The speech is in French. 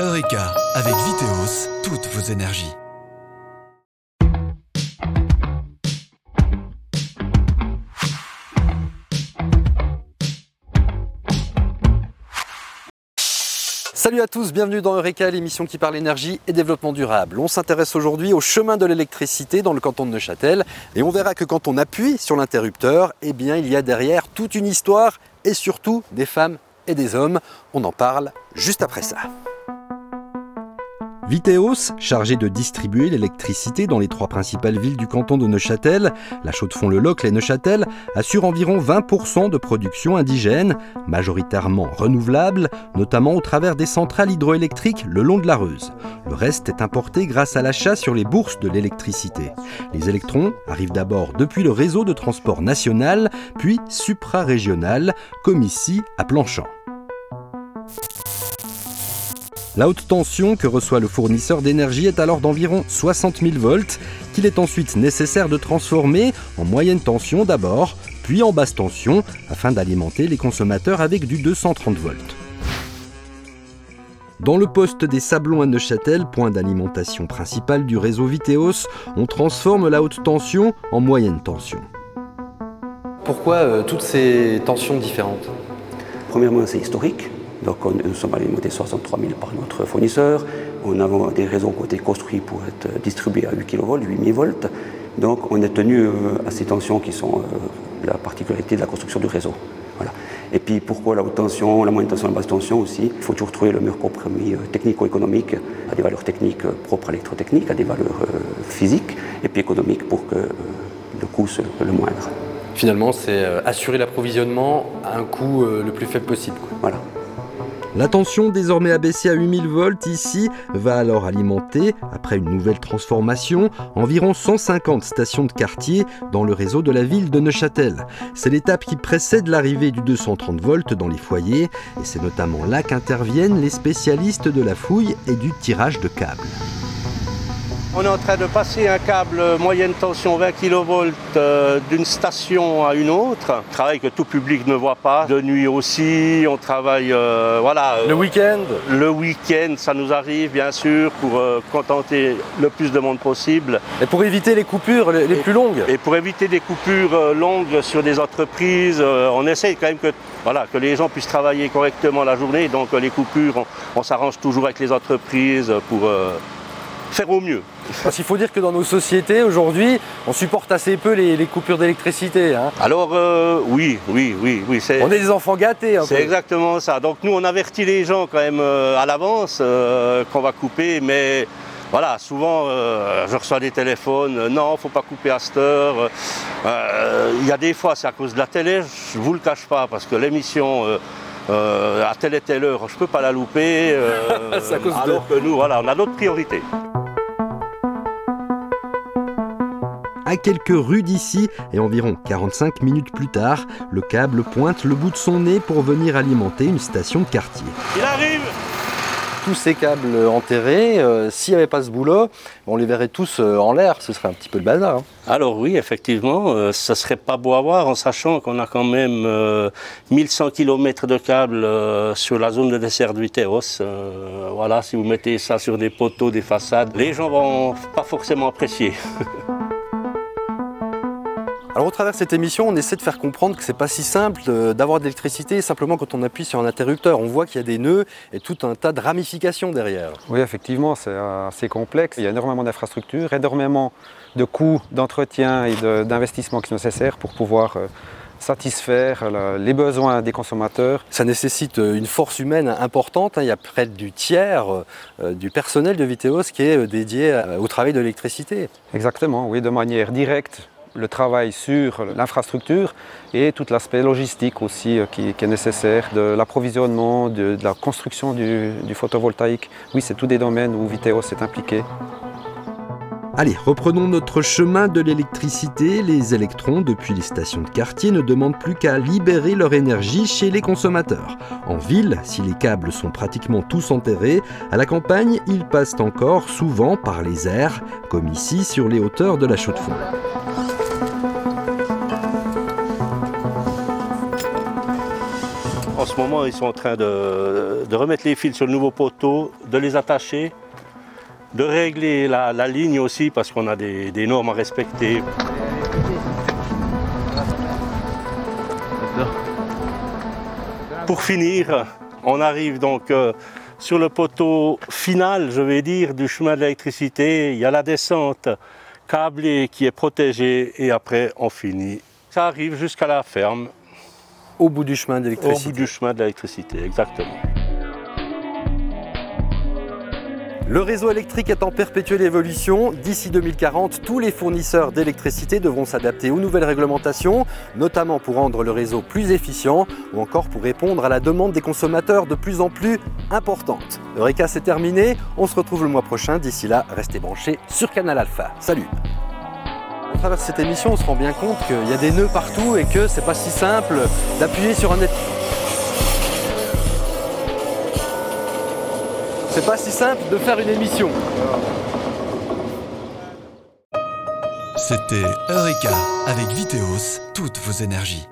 Eureka, avec Viteos, toutes vos énergies. Salut à tous, bienvenue dans Eureka, l'émission qui parle énergie et développement durable. On s'intéresse aujourd'hui au chemin de l'électricité dans le canton de Neuchâtel et on verra que quand on appuie sur l'interrupteur, eh bien il y a derrière toute une histoire et surtout des femmes et des hommes. On en parle juste après ça. Viteos, chargé de distribuer l'électricité dans les trois principales villes du canton de Neuchâtel, la Chaux-de-Fonds-le-Locle et Neuchâtel, assure environ 20% de production indigène, majoritairement renouvelable, notamment au travers des centrales hydroélectriques le long de la Reuse. Le reste est importé grâce à l'achat sur les bourses de l'électricité. Les électrons arrivent d'abord depuis le réseau de transport national, puis supra-régional, comme ici à Planchamp. La haute tension que reçoit le fournisseur d'énergie est alors d'environ 60 000 volts, qu'il est ensuite nécessaire de transformer en moyenne tension d'abord, puis en basse tension, afin d'alimenter les consommateurs avec du 230 volts. Dans le poste des Sablons à Neuchâtel, point d'alimentation principal du réseau Viteos, on transforme la haute tension en moyenne tension. Pourquoi euh, toutes ces tensions différentes? Premièrement, c'est historique. Donc on, nous sommes alimentés 63 000 par notre fournisseur. On a des réseaux qui ont été construits pour être distribués à 8 kV, 8000 volts. Donc on est tenu euh, à ces tensions qui sont euh, la particularité de la construction du réseau. Voilà. Et puis pourquoi la haute tension, la moyenne tension, la basse tension aussi? Il faut toujours trouver le meilleur compromis euh, technico-économique, à des valeurs techniques propres à l'électrotechnique, à des valeurs physiques, et puis économiques pour que le coût soit le moindre. Finalement, c'est assurer l'approvisionnement à un coût le plus faible possible. Voilà. La tension, désormais abaissée à 8000 volts ici, va alors alimenter, après une nouvelle transformation, environ 150 stations de quartier dans le réseau de la ville de Neuchâtel. C'est l'étape qui précède l'arrivée du 230 volts dans les foyers, et c'est notamment là qu'interviennent les spécialistes de la fouille et du tirage de câbles. On est en train de passer un câble moyenne tension 20 kV euh, d'une station à une autre. Travail que tout public ne voit pas. De nuit aussi, on travaille euh, voilà. Le week-end Le week-end, ça nous arrive bien sûr pour euh, contenter le plus de monde possible. Et pour éviter les coupures les, plus longues Et pour éviter des coupures longues sur des entreprises, on essaye quand même que, voilà, que les gens puissent travailler correctement la journée. Donc les coupures, on, s'arrange toujours avec les entreprises pour faire au mieux. Parce qu'il faut dire que dans nos sociétés aujourd'hui, on supporte assez peu les, coupures d'électricité. Hein. Alors euh, oui, oui, oui, oui. On est des enfants gâtés. C'est exactement ça. Donc nous, on avertit les gens quand même euh, à l'avance euh, qu'on va couper, mais voilà, souvent je reçois des téléphones, non, faut pas couper à cette heure. Il y a des fois, c'est à cause de la télé, je vous le cache pas, parce que l'émission. à telle et telle heure, je ne peux pas la louper. alors que nous, voilà, on a d'autres priorités. À quelques rues d'ici et environ 45 minutes plus tard, le câble pointe le bout de son nez pour venir alimenter une station de quartier. Il arrive tous ces câbles enterrés, euh, s'il n'y avait pas ce boulot, on les verrait tous euh, en l'air, ce serait un petit peu le bazar. Hein. Alors oui, effectivement, euh, ça serait pas beau à voir en sachant qu'on a quand même 1100 km de câbles sur la zone de dessert de Viteos. voilà, si vous mettez ça sur des poteaux, des façades, les gens vont pas forcément apprécier. Alors au travers de cette émission, on essaie de faire comprendre que c'est pas si simple d'avoir de l'électricité simplement quand on appuie sur un interrupteur. On voit qu'il y a des nœuds et tout un tas de ramifications derrière. Oui, effectivement, c'est assez complexe. Il y a énormément d'infrastructures, énormément de coûts d'entretien et d'investissement qui sont nécessaires pour pouvoir euh, satisfaire les besoins des consommateurs. Ça nécessite euh, une force humaine importante. Hein. Il y a près du tiers euh, du personnel de Viteos qui est dédié au travail de l'électricité. Exactement, oui, de manière directe le travail sur l'infrastructure et tout l'aspect logistique aussi euh, qui, est nécessaire, de l'approvisionnement, de, la construction du, photovoltaïque. Oui, c'est tous des domaines où Viteos est impliqué. Allez, reprenons notre chemin de l'électricité. Les électrons, depuis les stations de quartier, ne demandent plus qu'à libérer leur énergie chez les consommateurs. En ville, si les câbles sont pratiquement tous enterrés, à la campagne, ils passent encore souvent par les airs, comme ici sur les hauteurs de la Chaux-de-Fonds. Ce moment, ils sont en train de, remettre les fils sur le nouveau poteau, de les attacher, de régler la, ligne aussi parce qu'on a des, normes à respecter. Pour finir, on arrive donc euh, sur le poteau final, je vais dire, du chemin de l'électricité. Il y a la descente câblée qui est protégée et après on finit. Ça arrive jusqu'à la ferme. Au bout du chemin d'électricité. Au bout du chemin de l'électricité, exactement. Le réseau électrique est en perpétuelle évolution. D'ici 2040, tous les fournisseurs d'électricité devront s'adapter aux nouvelles réglementations, notamment pour rendre le réseau plus efficient ou encore pour répondre à la demande des consommateurs de plus en plus importante. Eureka, c'est terminé. On se retrouve le mois prochain. D'ici là, restez branchés sur Canal Alpha. Salut Au travers cette émission, on se rend bien compte qu'il y a des nœuds partout et que c'est pas si simple d'appuyer sur un c'est pas si simple de faire une émission. C'était Eureka avec Viteos, toutes vos énergies.